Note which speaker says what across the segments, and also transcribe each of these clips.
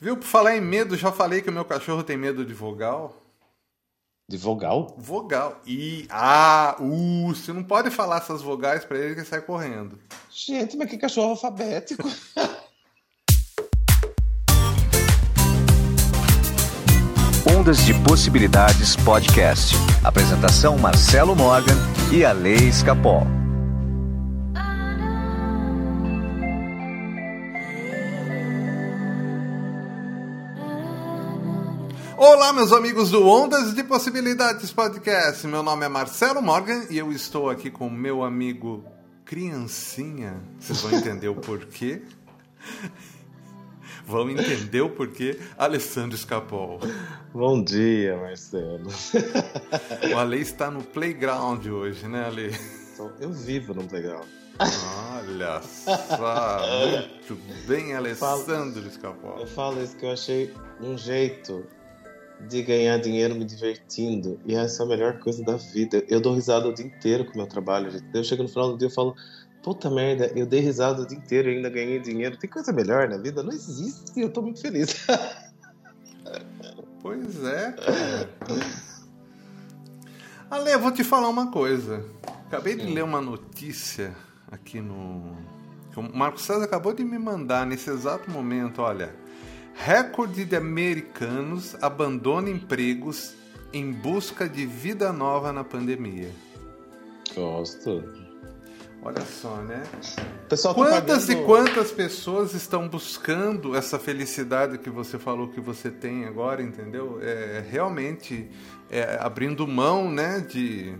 Speaker 1: Viu? Por falar em medo, já falei que o meu cachorro tem medo de vogal.
Speaker 2: De vogal?
Speaker 1: Vogal. I, A, U. Você não pode falar essas vogais pra ele que ele sai correndo.
Speaker 2: Gente, mas que cachorro alfabético.
Speaker 3: Ondas de Possibilidades Podcast. Apresentação Marcelo Morgan e a Lei Escapol.
Speaker 1: Olá, meus amigos do Ondas de Possibilidades Podcast. Meu nome é Marcelo Morgan e eu estou aqui com meu amigo Criancinha. Vocês vão entender o porquê. Vão entender o porquê. Alessandro Escapol.
Speaker 2: Bom dia, Marcelo.
Speaker 1: O Ale está no playground hoje, né, Ale?
Speaker 2: Eu vivo no playground.
Speaker 1: Olha só, muito bem, Alessandro Escapol.
Speaker 2: Eu falo isso que eu achei um jeito de ganhar dinheiro me divertindo. E essa é a melhor coisa da vida. Eu dou risada o dia inteiro com o meu trabalho. gente. Eu chego no final do dia e falo, puta merda, eu dei risada o dia inteiro e ainda ganhei dinheiro. Tem coisa melhor na vida? Não existe. Eu tô muito feliz.
Speaker 1: Pois é, cara. Ale, eu vou te falar uma coisa. Acabei de ler uma notícia aqui no. O Marco César acabou de me mandar nesse exato momento, olha. Recorde de americanos abandona empregos em busca de vida nova na pandemia.
Speaker 2: Gosto.
Speaker 1: Olha só, né?
Speaker 2: Pessoal tá
Speaker 1: Quantas
Speaker 2: pagando-
Speaker 1: e quantas pessoas estão buscando essa felicidade que você falou que você tem agora, entendeu? É, realmente é, abrindo mão, né, de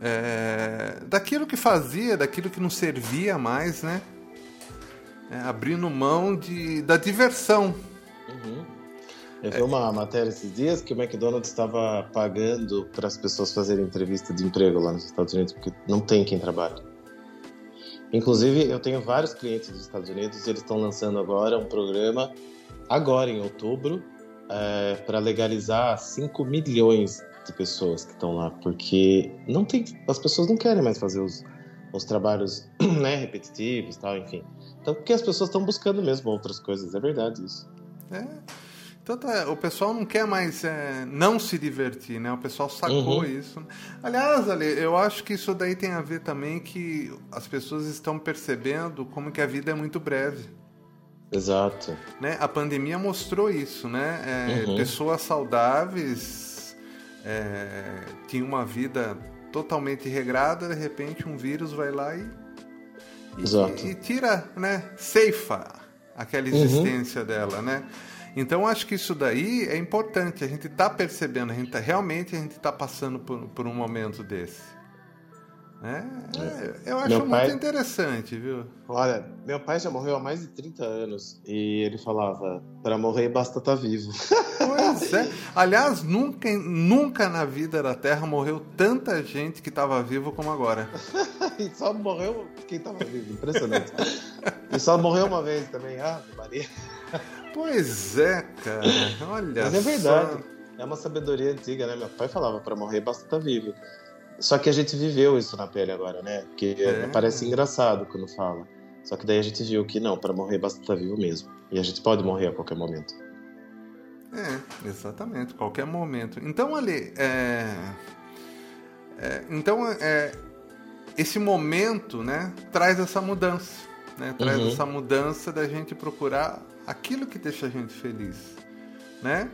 Speaker 1: é, daquilo que fazia, daquilo que não servia mais, né? É, abrindo mão de, da diversão.
Speaker 2: Eu vi uma matéria esses dias que o McDonald's estava pagando para as pessoas fazerem entrevista de emprego lá nos Estados Unidos, porque não tem quem trabalhe. Inclusive, eu tenho vários clientes dos Estados Unidos e eles estão lançando agora um programa, agora em outubro, para legalizar 5 milhões de pessoas que estão lá, porque não tem, as pessoas não querem mais fazer os, os trabalhos né, repetitivos, tal, enfim. Então, porque as pessoas estão buscando mesmo outras coisas, é verdade isso.
Speaker 1: É. Então tá, o pessoal não quer mais é, não se divertir, né? O pessoal sacou
Speaker 2: Uhum.
Speaker 1: isso. Aliás, Ale, eu acho que isso daí tem a ver também que as pessoas estão percebendo como que a vida é muito breve.
Speaker 2: Exato.
Speaker 1: Né? A pandemia mostrou isso, né? É,
Speaker 2: Uhum.
Speaker 1: Pessoas saudáveis é, tinham uma vida totalmente regrada, de repente um vírus vai lá e, e,
Speaker 2: Exato.
Speaker 1: e tira, né? Ceifa aquela
Speaker 2: Uhum.
Speaker 1: existência dela, né? Então acho que isso daí é importante. A gente está percebendo, a gente tá, realmente a gente está passando por, por um momento desse. Né? É, eu acho
Speaker 2: Meu
Speaker 1: muito
Speaker 2: pai-
Speaker 1: interessante, viu?
Speaker 2: Olha, meu pai já morreu há mais de 30 anos e ele falava: para morrer basta estar vivo.
Speaker 1: Pois é. Aliás, nunca, nunca na vida da Terra morreu tanta gente que estava vivo como agora.
Speaker 2: E só morreu quem estava vivo, impressionante. e só morreu uma vez também, ah, Maria.
Speaker 1: Pois é, cara. Olha
Speaker 2: Mas é verdade.
Speaker 1: só.
Speaker 2: É uma sabedoria antiga, né? Meu pai falava: para morrer basta estar vivo. Só que a gente viveu isso na pele agora, né? Porque
Speaker 1: É.
Speaker 2: parece engraçado quando fala. Só que daí a gente viu que não, para morrer basta estar vivo mesmo. E a gente pode morrer a qualquer momento.
Speaker 1: É, exatamente, qualquer momento. Então, ali, é, é, então, é, esse momento, né, traz essa mudança, né, traz
Speaker 2: Uhum.
Speaker 1: essa mudança da gente procurar aquilo que deixa a gente feliz, né,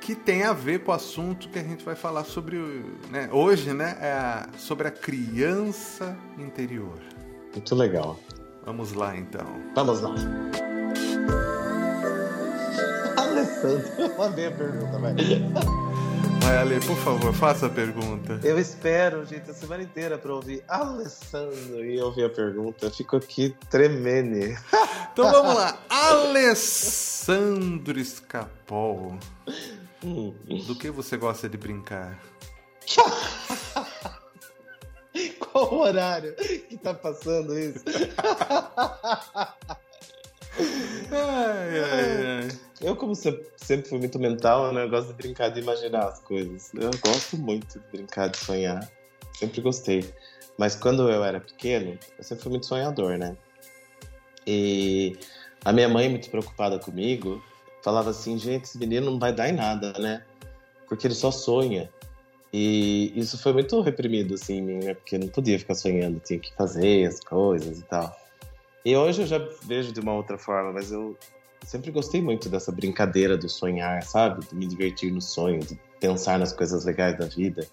Speaker 1: que tem a ver com o assunto que a gente vai falar sobre, né, hoje, né, é a- sobre a criança interior.
Speaker 2: Muito legal.
Speaker 1: Vamos lá, então.
Speaker 2: Vamos lá. Alessandro, eu mandei a pergunta, vai.
Speaker 1: Ale, por favor, faça a pergunta.
Speaker 2: Eu espero, gente, a semana inteira pra ouvir Alessandro e ouvir a pergunta. Fico aqui tremendo.
Speaker 1: Então vamos lá. Alessandro Escapol.
Speaker 2: Hum.
Speaker 1: Do que você gosta de brincar?
Speaker 2: Qual o horário que tá passando isso?
Speaker 1: Ai, ai, ai.
Speaker 2: Eu, como se- sempre fui muito mental, né? Eu gosto de brincar de imaginar as coisas. Eu gosto muito de brincar de sonhar. Sempre gostei. Mas quando eu era pequeno, eu sempre fui muito sonhador, né? E A minha mãe, muito preocupada comigo, falava assim: gente, esse menino não vai dar em nada, né? Porque ele só sonha. E isso foi muito reprimido, assim, em mim, né? Porque eu não podia ficar sonhando, tinha que fazer as coisas e tal. E hoje eu já vejo de uma outra forma, mas eu sempre gostei muito dessa brincadeira do sonhar, sabe? De me divertir no sonho, de pensar nas coisas legais da vida.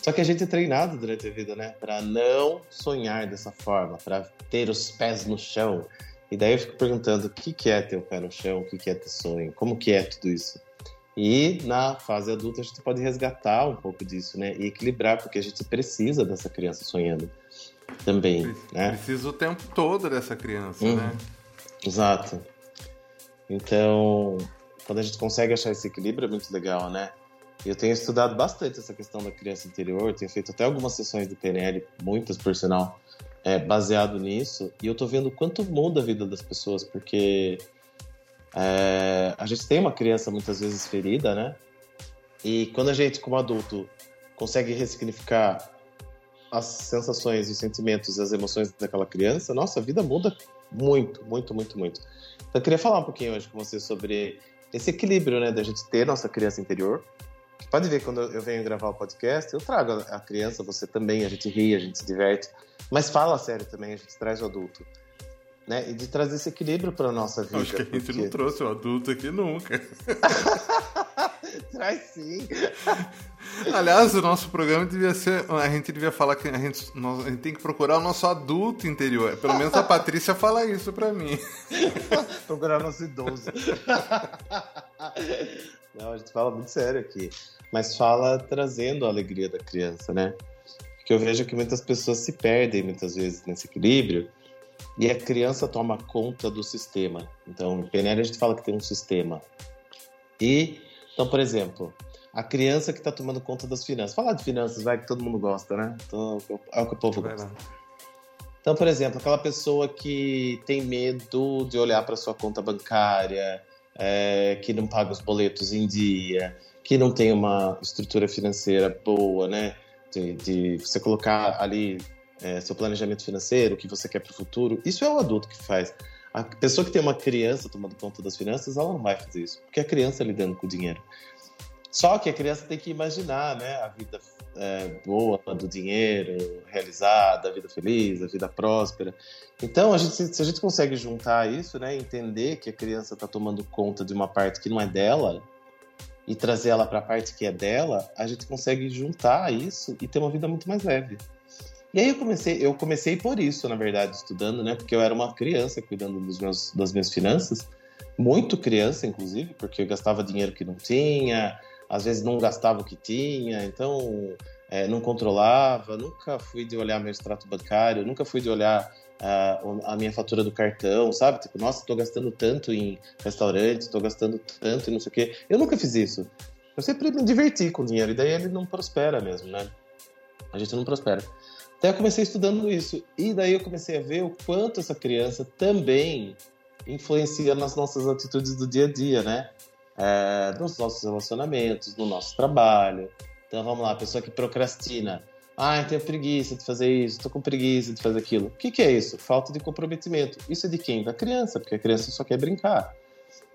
Speaker 2: Só que a gente é treinado durante a vida, né? Para não sonhar dessa forma, para ter os pés no chão. E daí eu fico perguntando o que, que é ter o pé no chão, o que, que é ter sonho, como que é tudo isso. E na fase adulta a gente pode resgatar um pouco disso, né? E equilibrar, porque a gente precisa dessa criança sonhando também,
Speaker 1: Precisa,
Speaker 2: né?
Speaker 1: Precisa o tempo todo dessa criança,
Speaker 2: Uhum.
Speaker 1: né?
Speaker 2: Exato. Então, quando a gente consegue achar esse equilíbrio é muito legal, né? Eu tenho estudado bastante essa questão da criança interior, tenho feito até algumas sessões do PNL, muitas por sinal, é, baseado nisso, e eu tô vendo quanto muda a vida das pessoas, porque é, a gente tem uma criança muitas vezes ferida, né? E quando a gente, como adulto, consegue ressignificar as sensações, os sentimentos, as emoções daquela criança, nossa, a vida muda muito, muito, muito, muito. Então, eu queria falar um pouquinho hoje com você sobre esse equilíbrio, né, da gente ter nossa criança interior. Pode ver, quando eu venho gravar o podcast, eu trago a criança, você também, a gente ri, a gente se diverte, mas fala sério também, a gente traz o adulto. Né? E de trazer esse equilíbrio para nossa vida.
Speaker 1: Acho que a gente
Speaker 2: porque-
Speaker 1: não trouxe o adulto aqui nunca.
Speaker 2: Traz sim.
Speaker 1: Aliás, o nosso programa devia ser. A gente devia falar que a gente, nós- a gente tem que procurar o nosso adulto interior. Pelo menos a Patrícia fala isso pra mim.
Speaker 2: Procurar nosso idoso. Não, a gente fala muito sério aqui. Mas fala trazendo a alegria da criança, né? Porque eu vejo que muitas pessoas se perdem muitas vezes nesse equilíbrio e a criança toma conta do sistema. Então, em PNL a gente fala que tem um sistema. E, então, por exemplo, a criança que está tomando conta das finanças. Falar de finanças, vai, que todo mundo gosta, né? Então, é o que o povo
Speaker 1: Vai
Speaker 2: gosta.
Speaker 1: lá.
Speaker 2: Então, por exemplo, aquela pessoa que tem medo de olhar para sua conta bancária, é, que não paga os boletos em dia, que não tem uma estrutura financeira boa, né? De, de você colocar ali é, seu planejamento financeiro, o que você quer para o futuro. Isso é o adulto que faz. A pessoa que tem uma criança tomando conta das finanças, ela não vai fazer isso, porque a criança lidando com o dinheiro. Só que a criança tem que imaginar, né, a vida é, boa do dinheiro, realizada, a vida feliz, a vida próspera. Então, a gente, se a gente consegue juntar isso, né, entender que a criança está tomando conta de uma parte que não é dela e trazer ela para a parte que é dela, a gente consegue juntar isso e ter uma vida muito mais leve. E aí eu comecei, eu comecei por isso, na verdade, estudando, né, porque eu era uma criança cuidando dos meus, das minhas finanças, muito criança, inclusive, porque eu gastava dinheiro que não tinha, às vezes não gastava o que tinha, então é, não controlava, nunca fui de olhar meu extrato bancário, nunca fui de olhar ah, a minha fatura do cartão, sabe? Tipo, nossa, tô gastando tanto em restaurante, tô gastando tanto e não sei o quê. Eu nunca fiz isso. Eu sempre me diverti com o dinheiro, e daí ele não prospera mesmo, né? A gente não prospera. Até eu comecei estudando isso, e daí eu comecei a ver o quanto essa criança também influencia nas nossas atitudes do dia a dia, né? É, nos nossos relacionamentos, no nosso trabalho. Então vamos lá, a pessoa que procrastina. Ah, tenho preguiça de fazer isso, tô com preguiça de fazer aquilo. O que, que é isso? Falta de comprometimento. Isso é de quem? Da criança, porque a criança só quer brincar.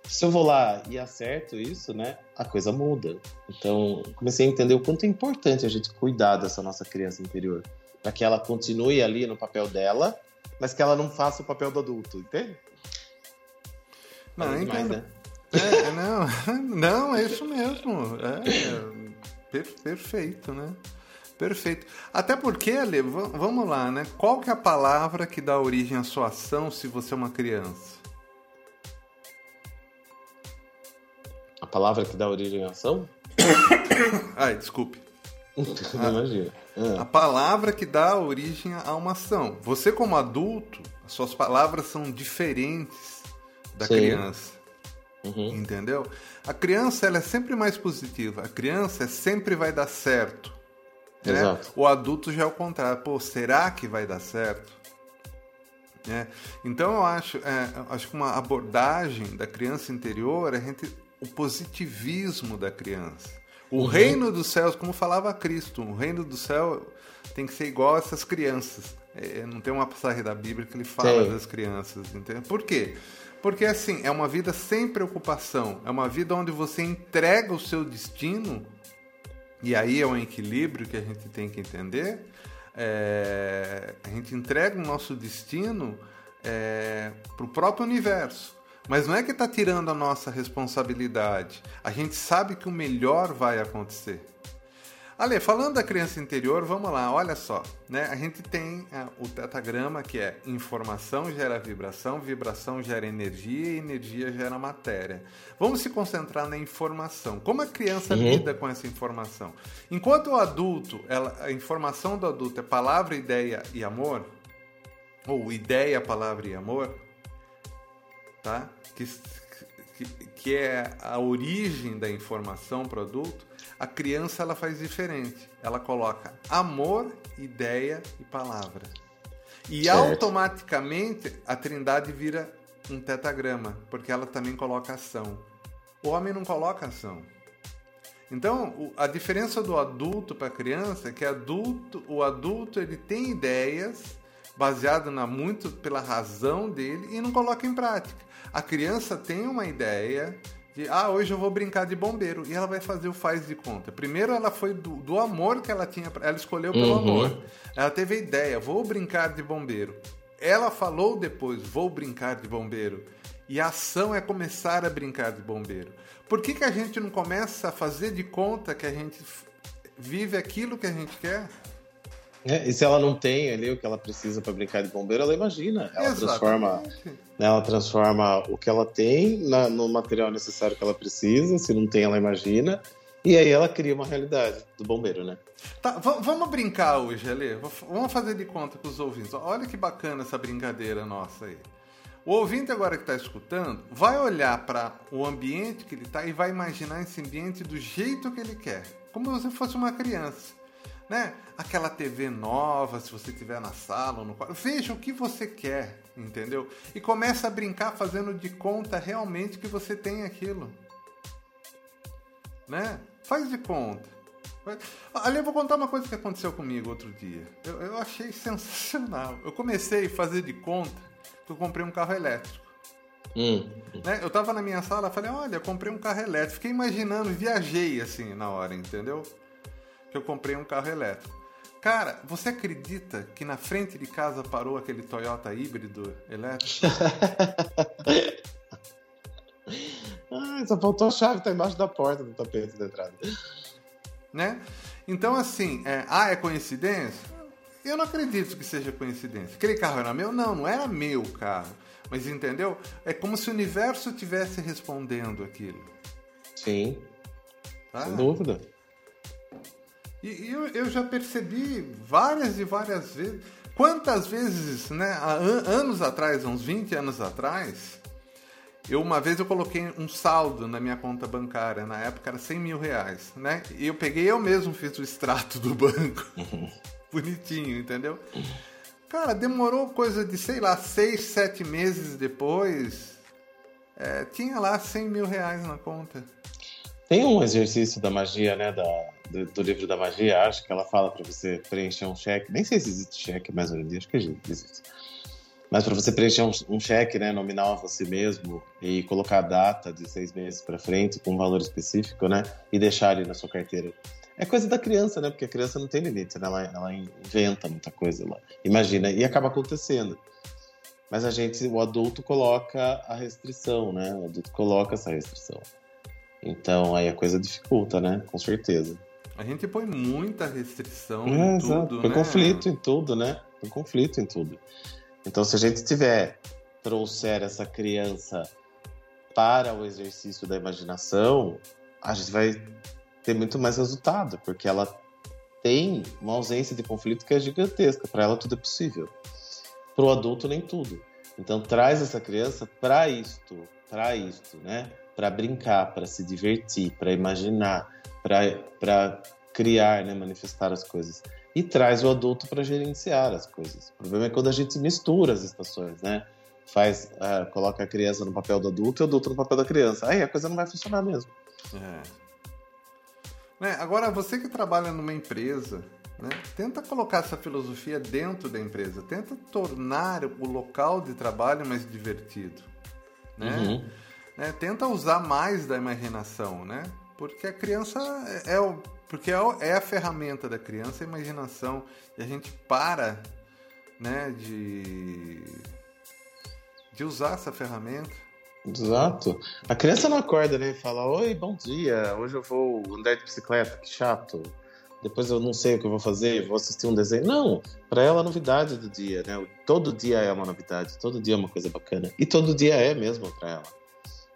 Speaker 2: Se eu vou lá e acerto isso, né, a coisa muda. Então, comecei a entender o quanto é importante a gente cuidar dessa nossa criança interior, para que ela continue ali no papel dela, mas que ela não faça o papel do adulto, entende?
Speaker 1: Não,
Speaker 2: Falei demais,
Speaker 1: entendo.
Speaker 2: né?
Speaker 1: É, não, não, é isso mesmo. É, per- perfeito, né? Perfeito. Até porque, Ale, va- vamos lá, né? Qual que é a palavra que dá origem à sua ação se você é uma criança?
Speaker 2: A palavra que dá origem à ação?
Speaker 1: Ai, desculpe.
Speaker 2: Imagina.
Speaker 1: A
Speaker 2: Ah,
Speaker 1: palavra que dá origem a uma ação. Você, como adulto, as suas palavras são diferentes da
Speaker 2: Sim.
Speaker 1: criança.
Speaker 2: uhum.
Speaker 1: Entendeu? A criança ela é sempre mais positiva. A criança sempre vai dar certo. né? O adulto já é o contrário. Pô, será que vai dar certo? Né? Então eu acho, é, eu acho que uma abordagem da criança interior é a gente, o positivismo da criança. O
Speaker 2: Uhum.
Speaker 1: reino dos céus, como falava Cristo, o reino do céu tem que ser igual a essas crianças. É, não tem uma passagem da Bíblia que ele fala
Speaker 2: Tem.
Speaker 1: das crianças, entende? Por quê? Porque assim, é uma vida sem preocupação, é uma vida onde você entrega o seu destino, e aí é um equilíbrio que a gente tem que entender. É, a gente entrega o nosso destino é, para o próprio universo. Mas não é que está tirando a nossa responsabilidade. A gente sabe que o melhor vai acontecer. Ale, falando da criança interior, vamos lá, olha só. Né? A gente tem é, o tetagrama que é informação gera vibração, vibração gera energia e energia gera matéria. Vamos se concentrar na informação. Como a criança uhum. lida com essa informação? Enquanto o adulto, ela, a informação do adulto é palavra, ideia e amor, ou ideia, palavra e amor, tá? que, que, que é a origem da informação para o adulto, a criança ela faz diferente. Ela coloca amor, ideia e palavra. E certo. automaticamente a trindade vira um tetagrama, porque ela também coloca ação. O homem não coloca ação. Então, a diferença do adulto para a criança é que adulto, o adulto ele tem ideias baseado na muito pela razão dele e não coloca em prática. A criança tem uma ideia, de ah, hoje eu vou brincar de bombeiro. E ela vai fazer o faz de conta. Primeiro ela foi do, do amor que ela tinha, ela escolheu pelo uhum. amor. Ela teve a ideia, vou brincar de bombeiro. Ela falou depois, vou brincar de bombeiro. E a ação é começar a brincar de bombeiro. Por que, que a gente não começa a fazer de conta que a gente vive aquilo que a gente quer?
Speaker 2: É, e se ela não tem ali o que ela precisa para brincar de bombeiro, ela imagina. Ela transforma, né, ela transforma o que ela tem na, no material necessário que ela precisa. Se não tem, ela imagina. E aí ela cria uma realidade do bombeiro, né?
Speaker 1: Tá, vamos brincar hoje, Ale. Vamos fazer de conta com os ouvintes. Olha que bacana essa brincadeira nossa aí. O ouvinte agora que está escutando vai olhar para o ambiente que ele está e vai imaginar esse ambiente do jeito que ele quer, como se fosse uma criança né? Aquela TV nova, se você tiver na sala ou no quarto. Veja o que você quer, entendeu? E começa a brincar fazendo de conta realmente que você tem aquilo. Né? Faz de conta. Ali eu vou contar uma coisa que aconteceu comigo outro dia. Eu, eu achei sensacional. Eu comecei a fazer de conta que eu comprei um carro elétrico. Hum. Né? Eu tava na minha sala, falei, olha, comprei um carro elétrico. Fiquei imaginando, viajei assim na hora, entendeu? Que eu comprei um carro elétrico. Cara, você acredita que na frente de casa parou aquele Toyota híbrido elétrico?
Speaker 2: ah, só faltou a chave, tá embaixo da porta do tapete da entrada.
Speaker 1: Né? Então, assim, é, ah, é coincidência? Eu não acredito que seja coincidência. Aquele carro era meu? Não, não era meu carro. Mas entendeu? É como se o universo estivesse respondendo aquilo.
Speaker 2: Sim. Tá? Sem dúvida.
Speaker 1: E, eu, eu já percebi várias e várias vezes. Quantas vezes, né, há anos atrás, uns 20 anos atrás, eu uma vez eu coloquei um saldo na minha conta bancária, na época era 100 mil reais, né? E eu peguei, eu mesmo fiz o extrato do banco, bonitinho, entendeu? Cara, demorou coisa de, sei lá, 6, 7 meses depois, é, tinha lá 100 mil reais na conta.
Speaker 2: Tem um exercício da magia, né, da, do, livro da magia, acho que ela fala para você preencher um cheque. Nem sei se existe cheque mais hoje em dia, acho que existe. Mas para você preencher um, um, cheque né, nominal a você mesmo e colocar a data de seis meses para frente com um valor específico, né? E deixar ali na sua carteira. É coisa da criança, né? Porque a criança não tem limite, né? ela, ela inventa muita coisa lá. Imagina, e acaba acontecendo. Mas a gente, o adulto coloca a restrição, né? O adulto coloca essa restrição. Então aí a coisa dificulta, né? Com certeza.
Speaker 1: A gente põe muita restrição é, em tudo,
Speaker 2: Põe
Speaker 1: né?
Speaker 2: conflito em tudo, né? Põe conflito em tudo. Então, se a gente tiver, trouxer essa criança para o exercício da imaginação, a gente vai ter muito mais resultado, porque ela tem uma ausência de conflito que é gigantesca. Para ela, tudo é possível. Para o adulto, nem tudo. Então, traz essa criança para isto, para isto, né? Para brincar, para se divertir, para imaginar, para criar, né, manifestar as coisas. E traz o adulto para gerenciar as coisas. O problema é quando a gente mistura as estações, né? Faz, uh, coloca a criança no papel do adulto e o adulto no papel da criança. Aí a coisa não vai funcionar mesmo. É.
Speaker 1: Né, agora, você que trabalha numa empresa, né, tenta colocar essa filosofia dentro da empresa. Tenta tornar o local de trabalho mais divertido. né? Uhum. né? Tenta usar mais da imaginação, né? Porque a criança é, é o porque é, é a ferramenta da criança a imaginação e a gente para, né, de de usar essa ferramenta.
Speaker 2: Exato. A criança não acorda, né? Fala: Oi, bom dia. Hoje eu vou andar de bicicleta, que chato depois eu não sei o que eu vou fazer, vou assistir um desenho. Não, para ela é novidade do dia, né? Todo dia é uma novidade, todo dia é uma coisa bacana. E todo dia é mesmo para ela,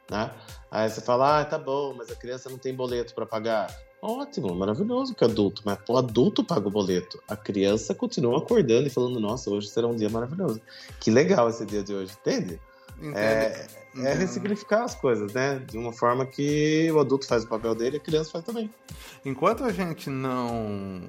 Speaker 2: né? Aí você fala, ah, tá bom, mas a criança não tem boleto para pagar. Ótimo, maravilhoso que adulto, mas o adulto paga o boleto. A criança continua acordando e falando, nossa, hoje será um dia maravilhoso. Que legal esse dia de hoje, entende? É, é, ressignificar as coisas, né? De uma forma que o adulto faz o papel dele e a criança faz também.
Speaker 1: Enquanto a gente não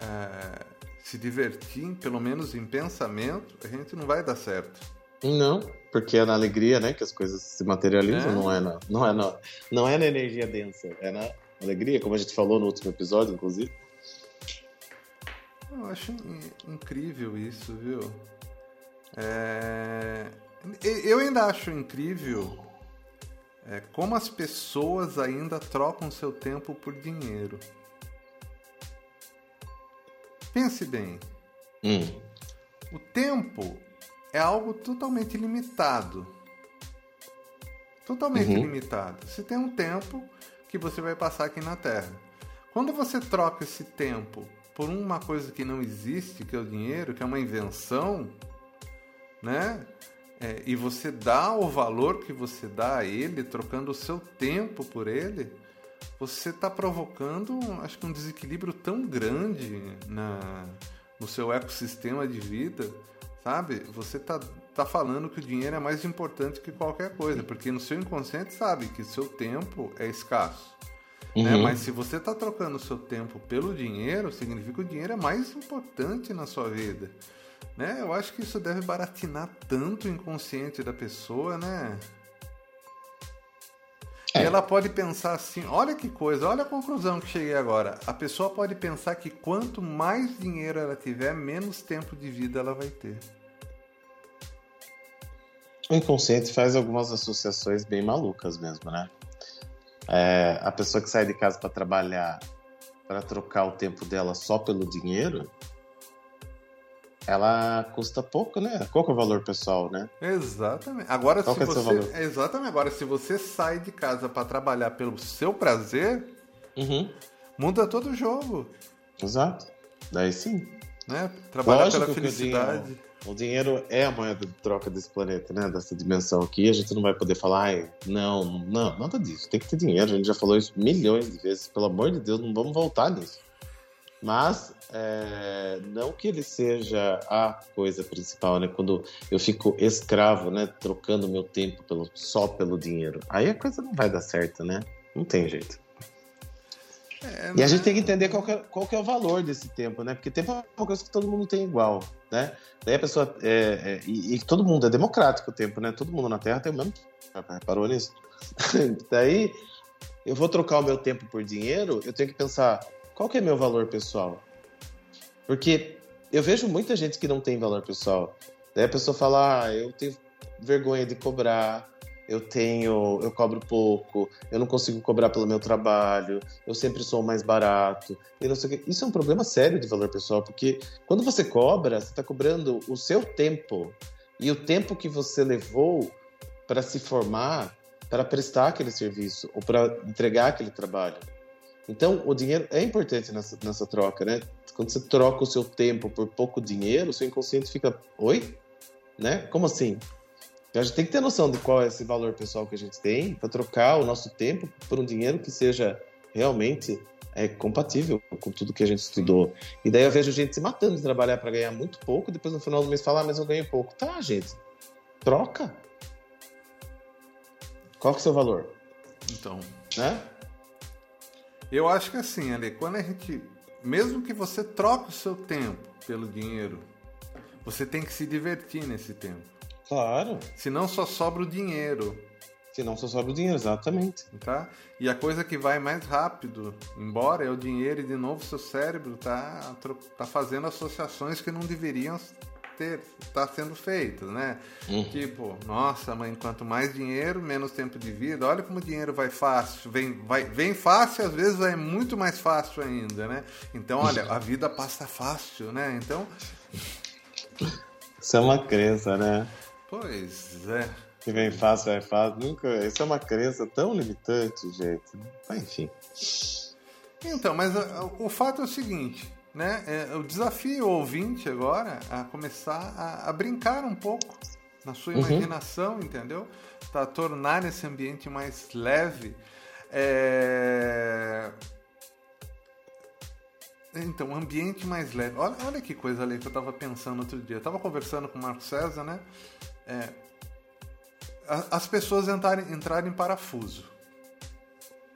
Speaker 1: é, se divertir, pelo menos em pensamento, a gente não vai dar certo.
Speaker 2: Não, porque é na alegria, né, que as coisas se materializam, é. não é na, não é na, não é na energia densa, é na alegria, como a gente falou no último episódio, inclusive.
Speaker 1: Eu acho incrível isso, viu? É... Eu ainda acho incrível é, como as pessoas ainda trocam seu tempo por dinheiro. Pense bem.
Speaker 2: Hum.
Speaker 1: O tempo é algo totalmente limitado. Totalmente uhum. limitado. Você tem um tempo que você vai passar aqui na Terra. Quando você troca esse tempo por uma coisa que não existe, que é o dinheiro, que é uma invenção, né? É, e você dá o valor que você dá a ele, trocando o seu tempo por ele, você está provocando, acho que um desequilíbrio tão grande na, no seu ecossistema de vida, sabe? Você está tá falando que o dinheiro é mais importante que qualquer coisa, porque no seu inconsciente sabe que seu tempo é escasso. Né? Uhum. Né? Mas se você está trocando o seu tempo pelo dinheiro, significa que o dinheiro é mais importante na sua vida. Né? Eu acho que isso deve baratinar tanto o inconsciente da pessoa, né? É. Ela pode pensar assim, olha que coisa, olha a conclusão que cheguei agora. A pessoa pode pensar que quanto mais dinheiro ela tiver, menos tempo de vida ela vai ter.
Speaker 2: O inconsciente faz algumas associações bem malucas mesmo, né? É, a pessoa que sai de casa para trabalhar, para trocar o tempo dela só pelo dinheiro, ela custa pouco, né? Qual que é o valor pessoal, né?
Speaker 1: Exatamente. Agora, Qual se é você. Exatamente. Agora, se você sai de casa para trabalhar pelo seu prazer,
Speaker 2: uhum.
Speaker 1: muda todo o jogo.
Speaker 2: Exato. Daí sim.
Speaker 1: Né? Trabalhar Lógico pela felicidade.
Speaker 2: O dinheiro, o dinheiro, é a moeda de troca desse planeta, né? Dessa dimensão aqui. A gente não vai poder falar, ai, não, não, nada disso. Tem que ter dinheiro. A gente já falou isso milhões de vezes. Pelo amor de Deus, não vamos voltar nisso. Mas é, não que ele seja a coisa principal, né? Quando eu fico escravo, né? Trocando meu tempo pelo, só pelo dinheiro. Aí a coisa não vai dar certo, né? Não tem jeito. É, e a gente tem que entender qual que, é, qual que, é, o valor desse tempo, né? Porque tempo é uma coisa que todo mundo tem igual, né? Daí a pessoa. É, é, e, e, todo mundo é democrático o tempo, né? Todo mundo na Terra tem o mesmo. Reparou nisso? Daí eu vou trocar o meu tempo por dinheiro, eu tenho que pensar qual que é meu valor pessoal? Porque eu vejo muita gente que não tem valor pessoal. Daí a pessoa fala, ah, eu tenho vergonha de cobrar, eu tenho, eu cobro pouco, eu não consigo cobrar pelo meu trabalho, eu sempre sou mais barato, e não sei o que. Isso é um problema sério de valor pessoal, porque quando você cobra, você está cobrando o seu tempo e o tempo que você levou para se formar, para prestar aquele serviço ou para entregar aquele trabalho. Então, o dinheiro é importante nessa, nessa troca, né? Quando você troca o seu tempo por pouco dinheiro, o seu inconsciente fica, oi? Né? Como assim? A gente tem que ter noção de qual é esse valor pessoal que a gente tem para trocar o nosso tempo por um dinheiro que seja realmente é, compatível com tudo que a gente estudou. E daí eu vejo gente se matando de trabalhar para ganhar muito pouco, e depois no final do mês falar, ah, mas eu ganhei pouco. Tá, gente. Troca. Qual que é o seu valor?
Speaker 1: Então.
Speaker 2: Né?
Speaker 1: Eu acho que assim, Ale, quando a gente. Mesmo que você troque o seu tempo pelo dinheiro, você tem que se divertir nesse tempo.
Speaker 2: Claro.
Speaker 1: Senão só sobra o dinheiro.
Speaker 2: Senão só sobra o dinheiro, exatamente.
Speaker 1: Tá? E a coisa que vai mais rápido embora é o dinheiro e de novo seu cérebro tá, tá fazendo associações que não deveriam ter tá sendo feito, né? Uhum. Tipo, nossa, mãe, quanto mais dinheiro, menos tempo de vida. Olha como o dinheiro vai fácil, vem, vai, vem fácil, às vezes é muito mais fácil ainda, né? Então, olha, a vida passa fácil, né? Então.
Speaker 2: Isso é uma crença, né?
Speaker 1: Pois é.
Speaker 2: Que vem fácil, é fácil. Nunca. Isso é uma crença tão limitante, gente. Mas, enfim.
Speaker 1: Então, mas o, o fato é o seguinte né? É, eu desafio o ouvinte agora a começar a, a brincar um pouco na sua uhum. imaginação, uhum. entendeu? Para tornar esse ambiente mais leve. É... Então, um ambiente mais leve. Olha, olha que coisa ali que eu estava pensando outro dia. Eu estava conversando com o Marco César, né? É... As pessoas entrarem, entrarem em parafuso.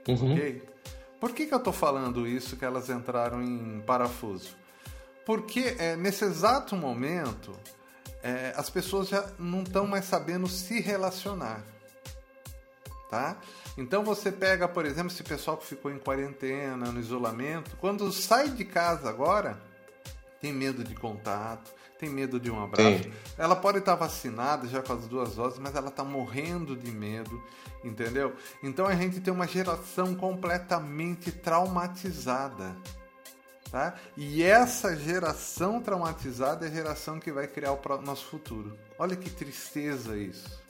Speaker 1: Uhum. Ok? Por que, que eu estou falando isso, que elas entraram em parafuso? Porque é, nesse exato momento é, as pessoas já não estão mais sabendo se relacionar. Tá? Então você pega, por exemplo, esse pessoal que ficou em quarentena, no isolamento, quando sai de casa agora, tem medo de contato, tem medo de um abraço. Sim. Ela pode estar vacinada já com as duas doses, mas ela está morrendo de medo, entendeu? Então a gente tem uma geração completamente traumatizada. Tá? E essa geração traumatizada é a geração que vai criar o nosso futuro. Olha que tristeza isso.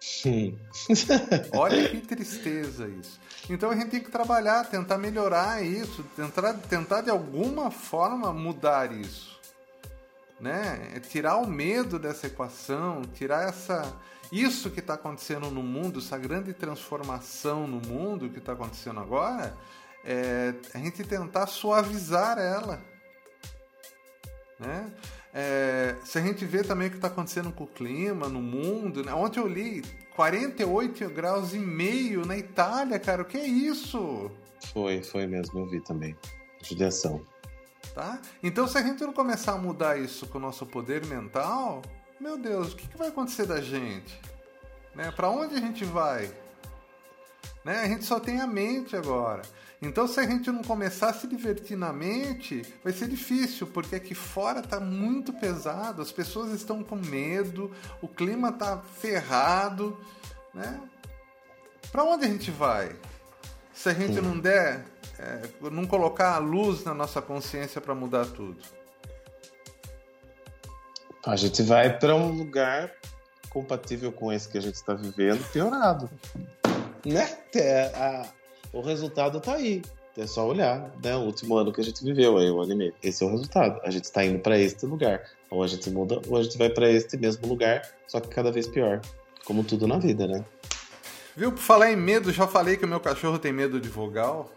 Speaker 2: Sim.
Speaker 1: Olha que tristeza isso. Então a gente tem que trabalhar, tentar melhorar isso, tentar, tentar de alguma forma mudar isso né? É tirar o medo dessa equação, tirar essa isso que está acontecendo no mundo, essa grande transformação no mundo que está acontecendo agora, é a gente tentar suavizar ela, né? É, se a gente vê também o que está acontecendo com o clima no mundo, né? ontem eu li 48 graus e meio na Itália, cara, o que é isso?
Speaker 2: Foi, foi mesmo, eu vi também. Judiação.
Speaker 1: Tá? Então, se a gente não começar a mudar isso com o nosso poder mental, meu Deus, o que, que vai acontecer da gente? Né? Para onde a gente vai? Né? A gente só tem a mente agora. Então, se a gente não começar a se divertir na mente, vai ser difícil, porque aqui fora está muito pesado, as pessoas estão com medo, o clima está ferrado. Né? Para onde a gente vai? Se a gente não der é, não colocar a luz na nossa consciência para mudar tudo?
Speaker 2: A gente vai para um lugar compatível com esse que a gente está vivendo, piorado. Né? A, o resultado está aí. É só olhar, né? O último ano que a gente viveu aí, o ano e meio. Esse é o resultado. A gente está indo para este lugar. Ou a gente muda, ou a gente vai para este mesmo lugar, só que cada vez pior. Como tudo na vida, né?
Speaker 1: Viu? Por falar em medo, já falei que o meu cachorro tem medo de vogal.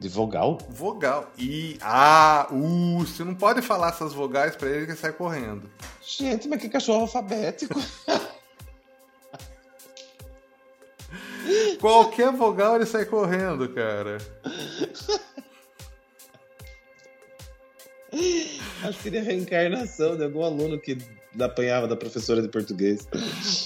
Speaker 2: De vogal?
Speaker 1: Vogal. I, A, U. Você não pode falar essas vogais para ele que ele sai correndo.
Speaker 2: Gente, mas que cachorro alfabético.
Speaker 1: Qualquer vogal ele sai correndo, cara.
Speaker 2: Acho que seria a reencarnação de algum aluno que apanhava da professora de português.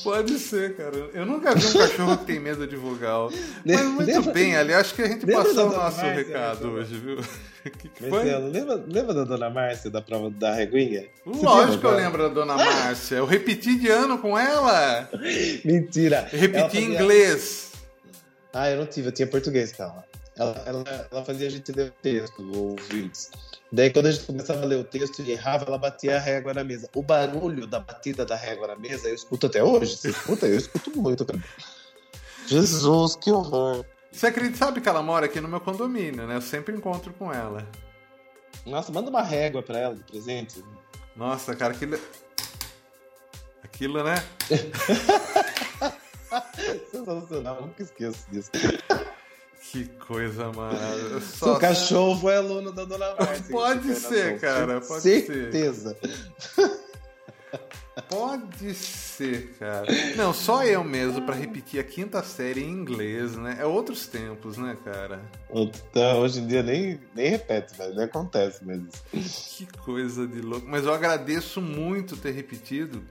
Speaker 1: Pode ser, cara. Eu nunca vi um cachorro que tem medo de vogal. Mas muito lembra, bem, ali acho que a gente passou o nosso Márcia, recado né? hoje, viu?
Speaker 2: que, que foi? Lembra, lembra da dona Márcia da prova da reguinha?
Speaker 1: Lógico que eu lembro da dona Márcia. Eu repeti de ano com ela.
Speaker 2: Mentira.
Speaker 1: Eu repeti em inglês.
Speaker 2: Ah, eu não tive, eu tinha português com ela. Ela, ela, fazia a gente ler texto ou vídeos. Daí, quando a gente começava a ler o texto e errava, ela batia a régua na mesa. O barulho da batida da régua na mesa eu escuto até hoje. Você escuta? Eu escuto muito, cara. Jesus, que horror.
Speaker 1: Você acredita, sabe que ela mora aqui no meu condomínio, né? Eu sempre encontro com ela.
Speaker 2: Nossa, manda uma régua pra ela de presente.
Speaker 1: Nossa, cara, aquilo. Aquilo, né?
Speaker 2: Sensacional, nunca esqueço disso.
Speaker 1: Que coisa maravilhosa.
Speaker 2: Só... O cachorro foi aluno da Dona Márcia.
Speaker 1: Pode ser, cara. Pode
Speaker 2: Certeza.
Speaker 1: ser. Pode ser, cara. Não, só eu mesmo para repetir a quinta série em inglês, né? É outros tempos, né, cara?
Speaker 2: Então, hoje em dia nem, nem repete, velho. Nem acontece mesmo.
Speaker 1: Que coisa de louco. Mas eu agradeço muito ter repetido.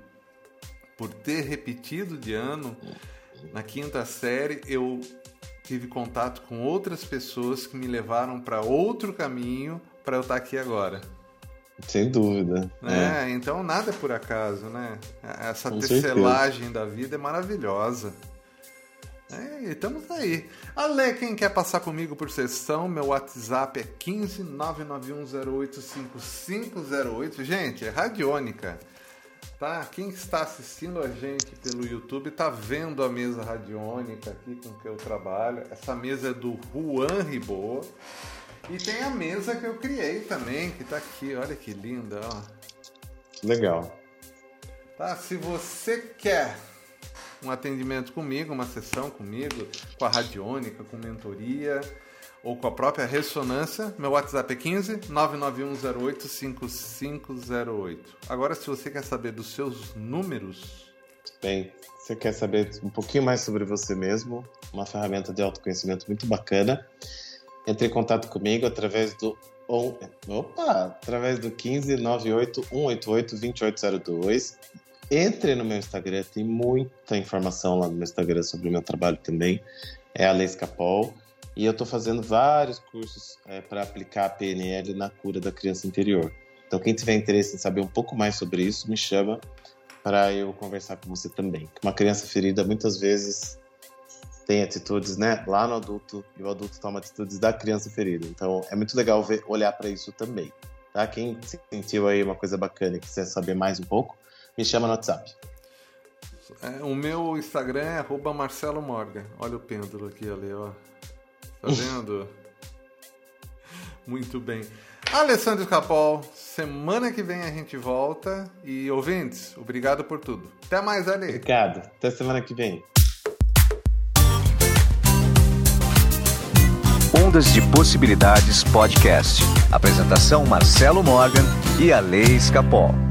Speaker 1: Por ter repetido de ano. Na quinta série, eu tive contato com outras pessoas que me levaram para outro caminho para eu estar tá aqui agora.
Speaker 2: Sem dúvida.
Speaker 1: É, é, então nada é por acaso, né? Essa Com tecelagem certeza. da vida é maravilhosa. É, estamos aí. Ale, quem quer passar comigo por sessão, meu WhatsApp é 15 991085508. Gente, é radiônica. Tá? Quem está assistindo a gente pelo YouTube está vendo a mesa radiônica aqui com que eu trabalho. Essa mesa é do Juan Ribot. E tem a mesa que eu criei também, que está aqui. Olha que linda, ó.
Speaker 2: Legal.
Speaker 1: Tá? Se você quer um atendimento comigo, uma sessão comigo, com a radiônica, com mentoria ou com a própria ressonância, meu WhatsApp é 15 99108 5508. Agora, se você quer saber dos seus números.
Speaker 2: Bem, você quer saber um pouquinho mais sobre você mesmo, uma ferramenta de autoconhecimento muito bacana, entre em contato comigo através do Opa! Através do 15 98 188 2802 entre no meu Instagram, tem muita informação lá no meu Instagram sobre o meu trabalho também. É a Leis Capol. E eu estou fazendo vários cursos é, para aplicar a PNL na cura da criança interior. Então, quem tiver interesse em saber um pouco mais sobre isso, me chama para eu conversar com você também. Uma criança ferida muitas vezes tem atitudes, né, lá no adulto e o adulto toma atitudes da criança ferida. Então, é muito legal ver, olhar para isso também. Tá? Quem sentiu aí uma coisa bacana e quiser saber mais um pouco, me chama no WhatsApp.
Speaker 1: É, o meu Instagram é Marcelo Morgan. Olha o pêndulo aqui, ali, ó. Tá vendo? Muito bem. Alessandro Capol, semana que vem a gente volta. E ouvintes, obrigado por tudo. Até mais, Ale.
Speaker 2: Obrigado. Até semana que vem.
Speaker 3: Ondas de Possibilidades Podcast. Apresentação Marcelo Morgan e Ale Capol.